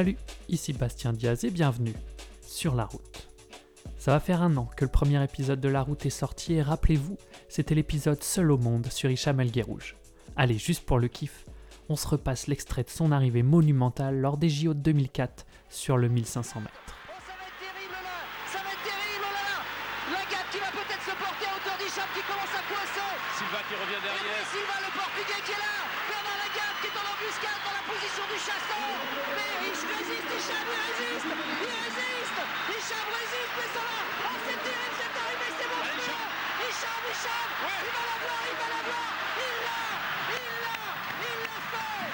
Salut, ici Bastien Diaz et bienvenue sur La Route. Ça va faire un an que le premier épisode de La Route est sorti et rappelez-vous, c'était l'épisode Seul au monde sur Hicham El Guerrouj. Allez, juste pour le kiff, on se repasse l'extrait de son arrivée monumentale lors des JO de 2004 sur le 1500 mètres. Du chasseur. Mais il résiste, Hicham, il résiste Il résiste Hicham résiste, mais ça va. Oh, c'est terrible cette arrivée, c'est monstrueux Hicham, Hicham Il va l'avoir, il va l'avoir Il l'a Il l'a Il l'a fait.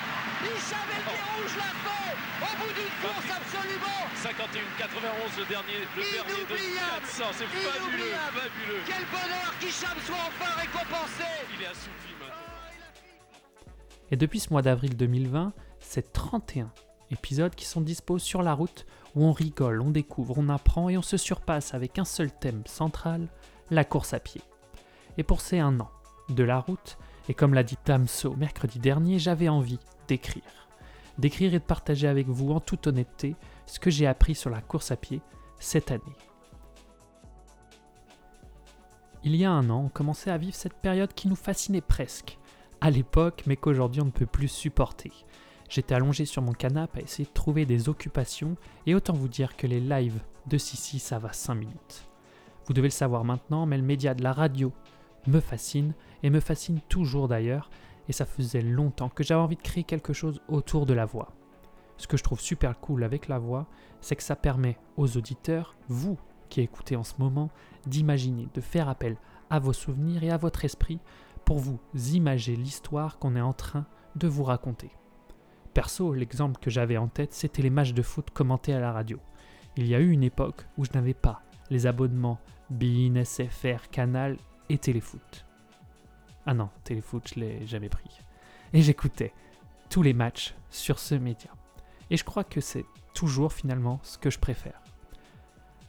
Hicham El Guerrouj l'a fait. Au bout d'une course absolument. 51-91 le dernier, le dernier de Inoubliable. 400. C'est fabuleux, fabuleux. Quel bonheur qu'Hicham soit enfin récompensé. Il est assouvi maintenant. Et depuis ce mois d'avril 2020, c'est 31 épisodes qui sont dispos sur la route où on rigole, on découvre, on apprend et on se surpasse avec un seul thème central, la course à pied. Et pour ces un an de la route, et comme l'a dit Tamso mercredi dernier, j'avais envie d'écrire. D'écrire et de partager avec vous en toute honnêteté ce que j'ai appris sur la course à pied cette année. Il y a un an, on commençait à vivre cette période qui nous fascinait presque, à l'époque, mais qu'aujourd'hui on ne peut plus supporter. J'étais allongé sur mon canapé à essayer de trouver des occupations, et autant vous dire que les lives de Sissi, ça va 5 minutes. Vous devez le savoir maintenant, mais le média de la radio me fascine, et me fascine toujours d'ailleurs, et ça faisait longtemps que j'avais envie de créer quelque chose autour de la voix. Ce que je trouve super cool avec la voix, c'est que ça permet aux auditeurs, vous qui écoutez en ce moment, d'imaginer, de faire appel à vos souvenirs et à votre esprit pour vous imager l'histoire qu'on est en train de vous raconter. Perso, l'exemple que j'avais en tête, c'était les matchs de foot commentés à la radio. Il y a eu une époque où je n'avais pas les abonnements BIN, SFR, Canal et Téléfoot. Ah non, Téléfoot, je l'ai jamais pris. Et j'écoutais tous les matchs sur ce média. Et je crois que c'est toujours finalement ce que je préfère.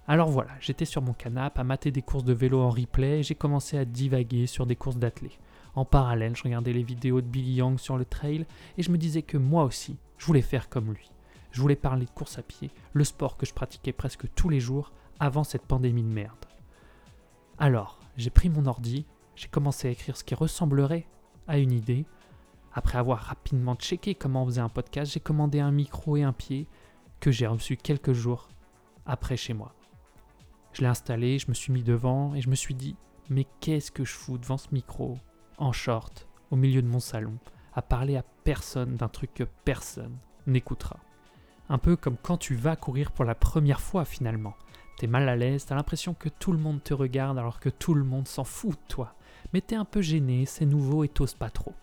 Alors voilà, j'étais sur mon canapé à mater des courses de vélo en replay et j'ai commencé à divaguer sur des courses d'athlètes. En parallèle, je regardais les vidéos de Billy Young sur le trail et je me disais que moi aussi, je voulais faire comme lui. Je voulais parler de course à pied, le sport que je pratiquais presque tous les jours avant cette pandémie de merde. Alors, j'ai pris mon ordi, j'ai commencé à écrire ce qui ressemblerait à une idée. Après avoir rapidement checké comment on faisait un podcast, j'ai commandé un micro et un pied que j'ai reçu quelques jours après chez moi. Je l'ai installé, je me suis mis devant et je me suis dit mais qu'est-ce que je fous devant ce micro, en short, au milieu de mon salon, à parler à personne d'un truc que personne n'écoutera. Un peu comme quand tu vas courir pour la première fois finalement. T'es mal à l'aise, t'as l'impression que tout le monde te regarde alors que tout le monde s'en fout de toi. Mais t'es un peu gêné, c'est nouveau et t'oses pas trop.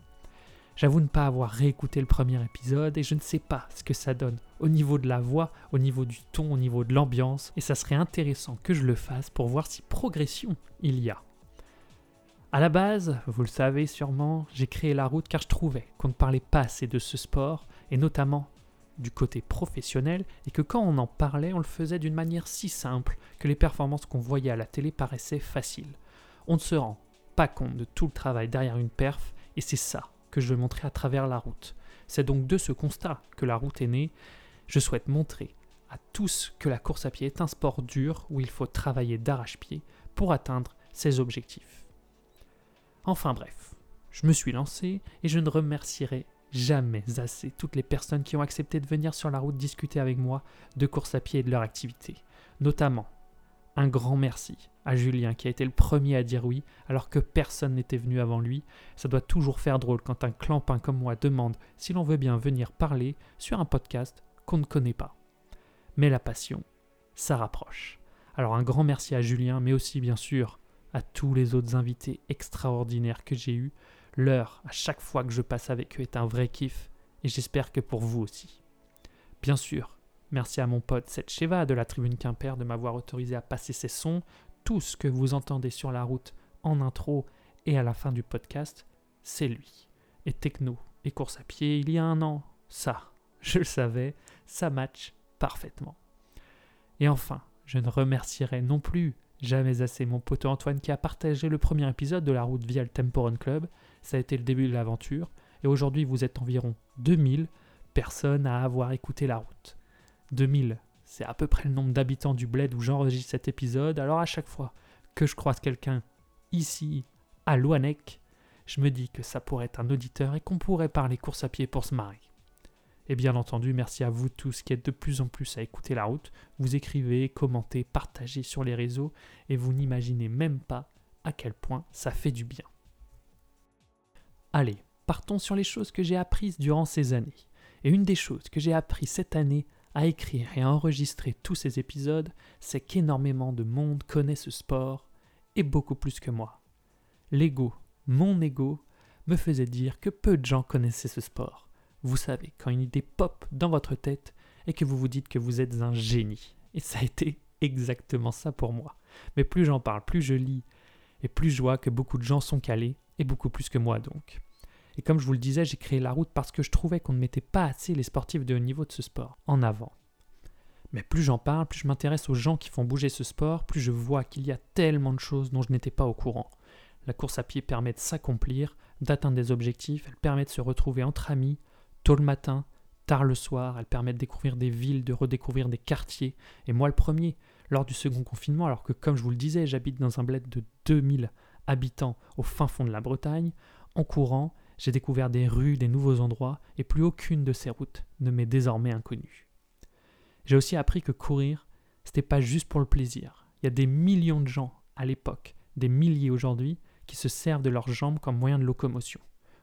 J'avoue ne pas avoir réécouté le premier épisode et je ne sais pas ce que ça donne au niveau de la voix, au niveau du ton, au niveau de l'ambiance, et ça serait intéressant que je le fasse pour voir si progression il y a. À la base, vous le savez sûrement, j'ai créé la route car je trouvais qu'on ne parlait pas assez de ce sport, et notamment du côté professionnel, et que quand on en parlait, on le faisait d'une manière si simple que les performances qu'on voyait à la télé paraissaient faciles. On ne se rend pas compte de tout le travail derrière une perf, et c'est ça que je veux montrer à travers la route. C'est donc de ce constat que la route est née. Je souhaite montrer à tous que la course à pied est un sport dur où il faut travailler d'arrache-pied pour atteindre ses objectifs. Enfin bref, je me suis lancé et je ne remercierai jamais assez toutes les personnes qui ont accepté de venir sur la route discuter avec moi de course à pied et de leur activité. Notamment, un grand merci à Julien qui a été le premier à dire oui alors que personne n'était venu avant lui. Ça doit toujours faire drôle quand un clampin comme moi demande si l'on veut bien venir parler sur un podcast qu'on ne connaît pas. Mais la passion, ça rapproche. Alors un grand merci à Julien, mais aussi bien sûr à tous les autres invités extraordinaires que j'ai eus. L'heure, à chaque fois que je passe avec eux, est un vrai kiff, et j'espère que pour vous aussi. Bien sûr, merci à mon pote Seth Sheva de la Tribune Quimper de m'avoir autorisé à passer ses sons. Tout ce que vous entendez sur la route en intro et à la fin du podcast, c'est lui. Et techno et course à pied, il y a un an, ça, je le savais, ça match parfaitement. Et enfin, je ne remercierai non plus jamais assez mon poteau Antoine qui a partagé le premier épisode de la route via le Tempo Run Club. Ça a été le début de l'aventure. Et aujourd'hui, vous êtes environ 2000 personnes à avoir écouté la route. 2000, c'est à peu près le nombre d'habitants du bled où j'enregistre cet épisode, alors à chaque fois que je croise quelqu'un ici, à Loanec, je me dis que ça pourrait être un auditeur et qu'on pourrait parler course à pied pour se marrer. Et bien entendu, merci à vous tous qui êtes de plus en plus à écouter la route. Vous écrivez, commentez, partagez sur les réseaux et vous n'imaginez même pas à quel point ça fait du bien. Allez, partons sur les choses que j'ai apprises durant ces années. Et une des choses que j'ai appris cette année à écrire et à enregistrer tous ces épisodes, c'est qu'énormément de monde connaît ce sport, et beaucoup plus que moi. L'ego, mon ego, me faisait dire que peu de gens connaissaient ce sport. Vous savez, quand une idée pop dans votre tête et que vous vous dites que vous êtes un génie. Et ça a été exactement ça pour moi. Mais plus j'en parle, plus je lis, et plus je vois que beaucoup de gens sont calés, et beaucoup plus que moi donc. Et comme je vous le disais, j'ai créé la route parce que je trouvais qu'on ne mettait pas assez les sportifs de haut niveau de ce sport en avant. Mais plus j'en parle, plus je m'intéresse aux gens qui font bouger ce sport, plus je vois qu'il y a tellement de choses dont je n'étais pas au courant. La course à pied permet de s'accomplir, d'atteindre des objectifs, elle permet de se retrouver entre amis, tôt le matin, tard le soir, elle permet de découvrir des villes, de redécouvrir des quartiers, et moi le premier, lors du second confinement, alors que comme je vous le disais, j'habite dans un bled de 2000 habitants au fin fond de la Bretagne, en courant, j'ai découvert des rues, des nouveaux endroits, et plus aucune de ces routes ne m'est désormais inconnue. J'ai aussi appris que courir, c'était pas juste pour le plaisir. Il y a des millions de gens à l'époque, des milliers aujourd'hui, qui se servent de leurs jambes comme moyen de locomotion.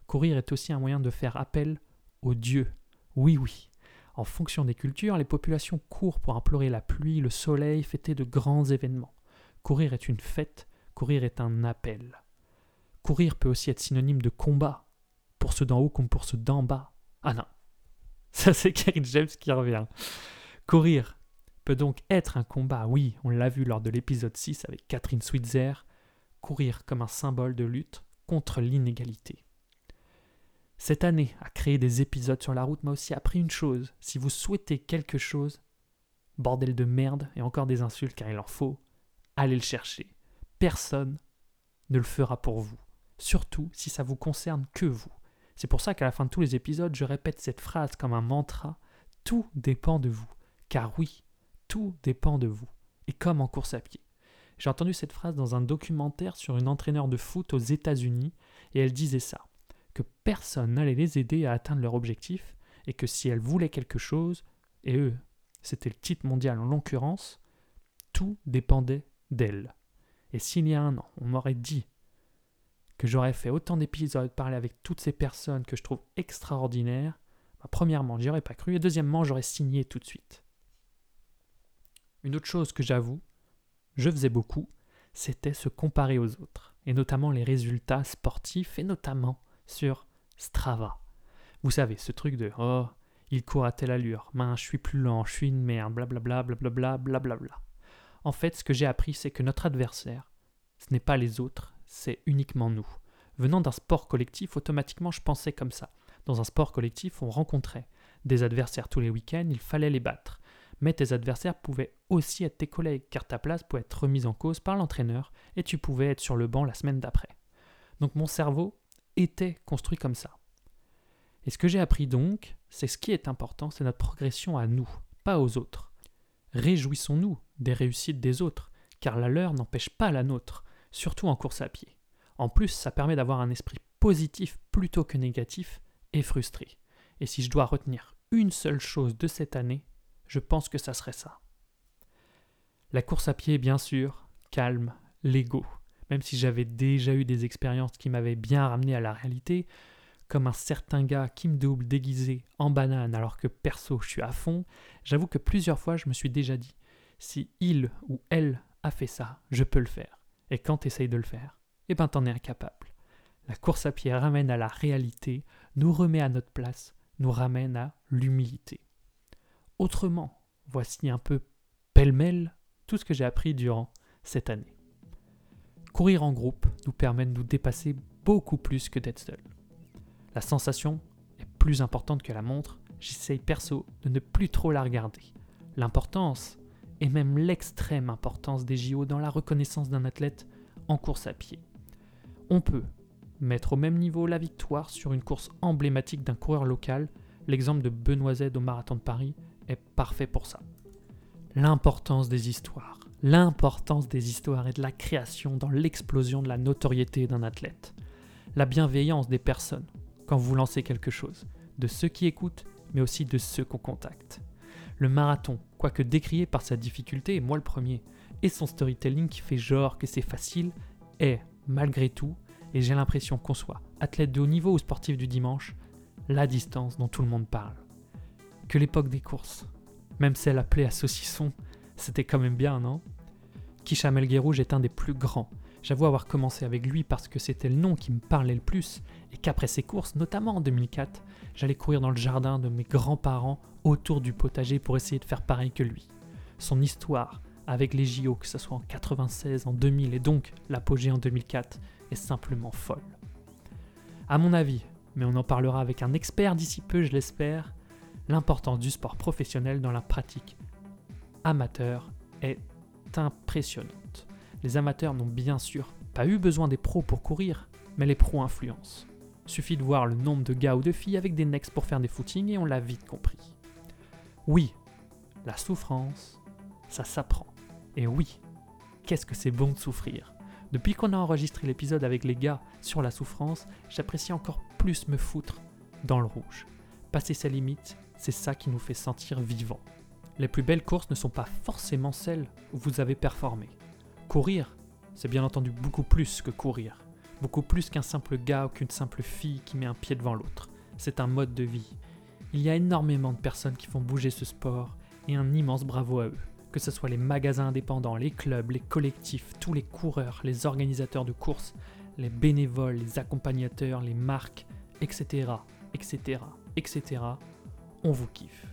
Courir est aussi un moyen de faire appel aux dieux. Oui, oui. En fonction des cultures, les populations courent pour implorer la pluie, le soleil, fêter de grands événements. Courir est une fête, courir est un appel. Courir peut aussi être synonyme de combat, pour ceux d'en haut comme pour ceux d'en bas. Ah non, ça c'est Kerry James qui revient. Courir peut donc être un combat, oui, on l'a vu lors de l'épisode 6 avec Catherine Switzer, courir comme un symbole de lutte contre l'inégalité. Cette année, à créer des épisodes sur la route m'a aussi appris une chose. Si vous souhaitez quelque chose, bordel de merde et encore des insultes car il en faut, allez le chercher. Personne ne le fera pour vous. Surtout si ça vous concerne que vous. C'est pour ça qu'à la fin de tous les épisodes, je répète cette phrase comme un mantra. Tout dépend de vous. Car oui, tout dépend de vous. Et comme en course à pied. J'ai entendu cette phrase dans un documentaire sur une entraîneur de foot aux États-Unis, et elle disait ça, que personne n'allait les aider à atteindre leur objectif, et que si elle voulait quelque chose, et eux, c'était le titre mondial en l'occurrence, tout dépendait d'elle. Et s'il y a un an, on m'aurait dit que j'aurais fait autant d'épisodes, parler avec toutes ces personnes que je trouve extraordinaires, bah, premièrement, j'y aurais pas cru, et deuxièmement, j'aurais signé tout de suite. Une autre chose que j'avoue, je faisais beaucoup, c'était se comparer aux autres, et notamment les résultats sportifs, et notamment sur Strava. Vous savez, ce truc de Oh, il court à telle allure, je suis plus lent, je suis une merde, blablabla, blablabla, blablabla. En fait, ce que j'ai appris, c'est que notre adversaire, ce n'est pas les autres, c'est uniquement nous. Venant d'un sport collectif, automatiquement je pensais comme ça. Dans un sport collectif, on rencontrait des adversaires tous les week-ends, il fallait les battre. Mais tes adversaires pouvaient aussi être tes collègues, car ta place pouvait être remise en cause par l'entraîneur et tu pouvais être sur le banc la semaine d'après. Donc mon cerveau était construit comme ça. Et ce que j'ai appris donc, c'est ce qui est important, c'est notre progression à nous, pas aux autres. Réjouissons-nous des réussites des autres, car la leur n'empêche pas la nôtre surtout en course à pied. En plus, ça permet d'avoir un esprit positif plutôt que négatif et frustré. Et si je dois retenir une seule chose de cette année, je pense que ça serait ça. La course à pied, bien sûr, calme, l'ego. Même si j'avais déjà eu des expériences qui m'avaient bien ramené à la réalité, comme un certain gars qui me double déguisé en banane alors que perso je suis à fond, j'avoue que plusieurs fois je me suis déjà dit, si il ou elle a fait ça, je peux le faire. Et quand tu essayes de le faire, eh ben t'en es incapable. La course à pied ramène à la réalité, nous remet à notre place, nous ramène à l'humilité. Autrement, voici un peu pêle-mêle tout ce que j'ai appris durant cette année. Courir en groupe nous permet de nous dépasser beaucoup plus que d'être seul. La sensation est plus importante que la montre, j'essaye perso de ne plus trop la regarder. L'importance, et même l'extrême importance des JO dans la reconnaissance d'un athlète en course à pied. On peut mettre au même niveau la victoire sur une course emblématique d'un coureur local, l'exemple de Benoît Z au marathon de Paris est parfait pour ça. L'importance des histoires. L'importance des histoires et de la création dans l'explosion de la notoriété d'un athlète. La bienveillance des personnes quand vous lancez quelque chose. De ceux qui écoutent, mais aussi de ceux qu'on contacte. Le marathon, quoique décrié par sa difficulté, et moi le premier, et son storytelling qui fait genre que c'est facile, est, malgré tout, et j'ai l'impression qu'on soit athlète de haut niveau ou sportif du dimanche, la distance dont tout le monde parle. Que l'époque des courses, même celle appelée à saucisson, c'était quand même bien, non? Kisha Melguerouge est un des plus grands. J'avoue avoir commencé avec lui parce que c'était le nom qui me parlait le plus et qu'après ses courses, notamment en 2004, j'allais courir dans le jardin de mes grands-parents autour du potager pour essayer de faire pareil que lui. Son histoire avec les JO, que ce soit en 96, en 2000 et donc l'apogée en 2004, est simplement folle. À mon avis, mais on en parlera avec un expert d'ici peu, je l'espère, l'importance du sport professionnel dans la pratique amateur est impressionnante. Les amateurs n'ont bien sûr pas eu besoin des pros pour courir, mais les pros influencent. Suffit de voir le nombre de gars ou de filles avec des necks pour faire des footings et on l'a vite compris. Oui, la souffrance, ça s'apprend. Et oui, qu'est-ce que c'est bon de souffrir. Depuis qu'on a enregistré l'épisode avec les gars sur la souffrance, j'apprécie encore plus me foutre dans le rouge. Passer sa limite, c'est ça qui nous fait sentir vivants. Les plus belles courses ne sont pas forcément celles où vous avez performé. Courir, c'est bien entendu beaucoup plus que courir. Beaucoup plus qu'un simple gars ou qu'une simple fille qui met un pied devant l'autre. C'est un mode de vie. Il y a énormément de personnes qui font bouger ce sport et un immense bravo à eux. Que ce soit les magasins indépendants, les clubs, les collectifs, tous les coureurs, les organisateurs de courses, les bénévoles, les accompagnateurs, les marques, etc., etc., etc., on vous kiffe.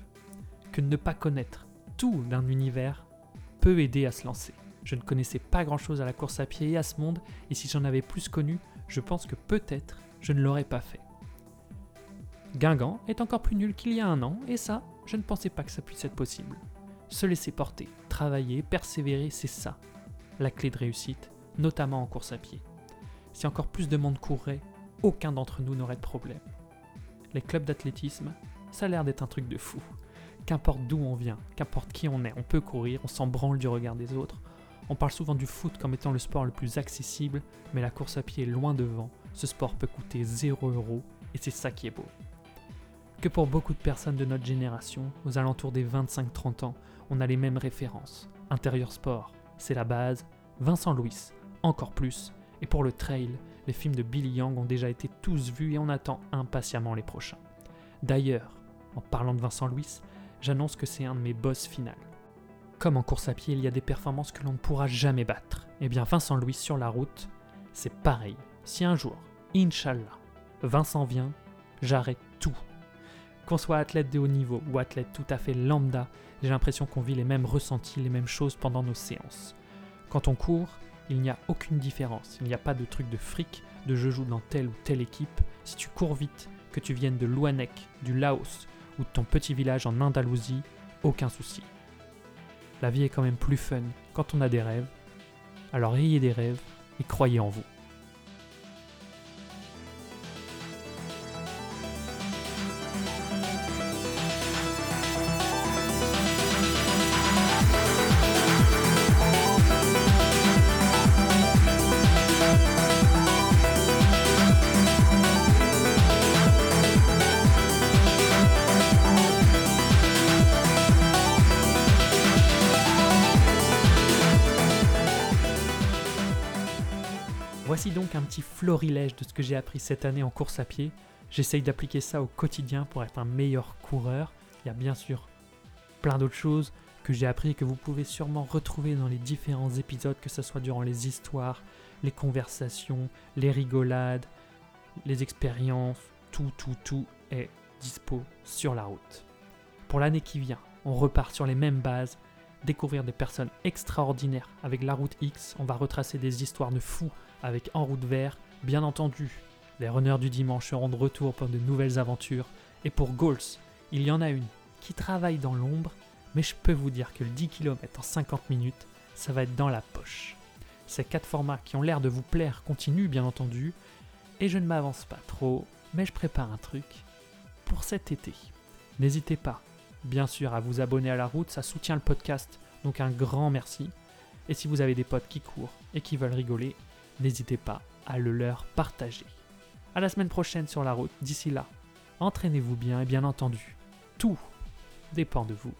Que ne pas connaître tout d'un univers peut aider à se lancer. Je ne connaissais pas grand-chose à la course à pied et à ce monde, et si j'en avais plus connu, je pense que peut-être je ne l'aurais pas fait. Guingamp est encore plus nul qu'il y a un an, et ça, je ne pensais pas que ça puisse être possible. Se laisser porter, travailler, persévérer, c'est ça, la clé de réussite, notamment en course à pied. Si encore plus de monde courrait, aucun d'entre nous n'aurait de problème. Les clubs d'athlétisme, ça a l'air d'être un truc de fou. Qu'importe d'où on vient, qu'importe qui on est, on peut courir, on s'en branle du regard des autres. On parle souvent du foot comme étant le sport le plus accessible, mais la course à pied est loin devant. Ce sport peut coûter 0 euros et c'est ça qui est beau. Que pour beaucoup de personnes de notre génération, aux alentours des 25-30 ans, on a les mêmes références. Intérieur sport, c'est la base. Vincent Louis, encore plus. Et pour le trail, les films de Billy Yang ont déjà été tous vus et on attend impatiemment les prochains. D'ailleurs, en parlant de Vincent Louis, j'annonce que c'est un de mes boss finales. Comme en course à pied, il y a des performances que l'on ne pourra jamais battre. Eh bien, Vincent Louis sur la route, c'est pareil. Si un jour, Inch'Allah, Vincent vient, j'arrête tout. Qu'on soit athlète de haut niveau ou athlète tout à fait lambda, j'ai l'impression qu'on vit les mêmes ressentis, les mêmes choses pendant nos séances. Quand on court, il n'y a aucune différence. Il n'y a pas de truc de fric, de je joue dans telle ou telle équipe. Si tu cours vite, que tu viennes de Louanek, du Laos ou de ton petit village en Andalousie, aucun souci. La vie est quand même plus fun quand on a des rêves. Alors ayez des rêves et croyez en vous. Un petit florilège de ce que j'ai appris cette année en course à pied. J'essaye d'appliquer ça au quotidien pour être un meilleur coureur. Il y a bien sûr plein d'autres choses que j'ai appris et que vous pouvez sûrement retrouver dans les différents épisodes, que ce soit durant les histoires, les conversations, les rigolades, les expériences, tout, tout, tout est dispo sur la route. Pour l'année qui vient, on repart sur les mêmes bases, découvrir des personnes extraordinaires avec la route X, on va retracer des histoires de fous avec En route vert, bien entendu. Les runners du dimanche seront de retour pour de nouvelles aventures. Et pour Goals, il y en a une qui travaille dans l'ombre, mais je peux vous dire que le 10 km en 50 minutes, ça va être dans la poche. Ces quatre formats qui ont l'air de vous plaire continuent bien entendu, et je ne m'avance pas trop, mais je prépare un truc pour cet été. N'hésitez pas bien sûr à vous abonner à la route, ça soutient le podcast, donc un grand merci. Et si vous avez des potes qui courent et qui veulent rigoler, n'hésitez pas à le leur partager. À la semaine prochaine sur la route, d'ici là, entraînez-vous bien et bien entendu, tout dépend de vous.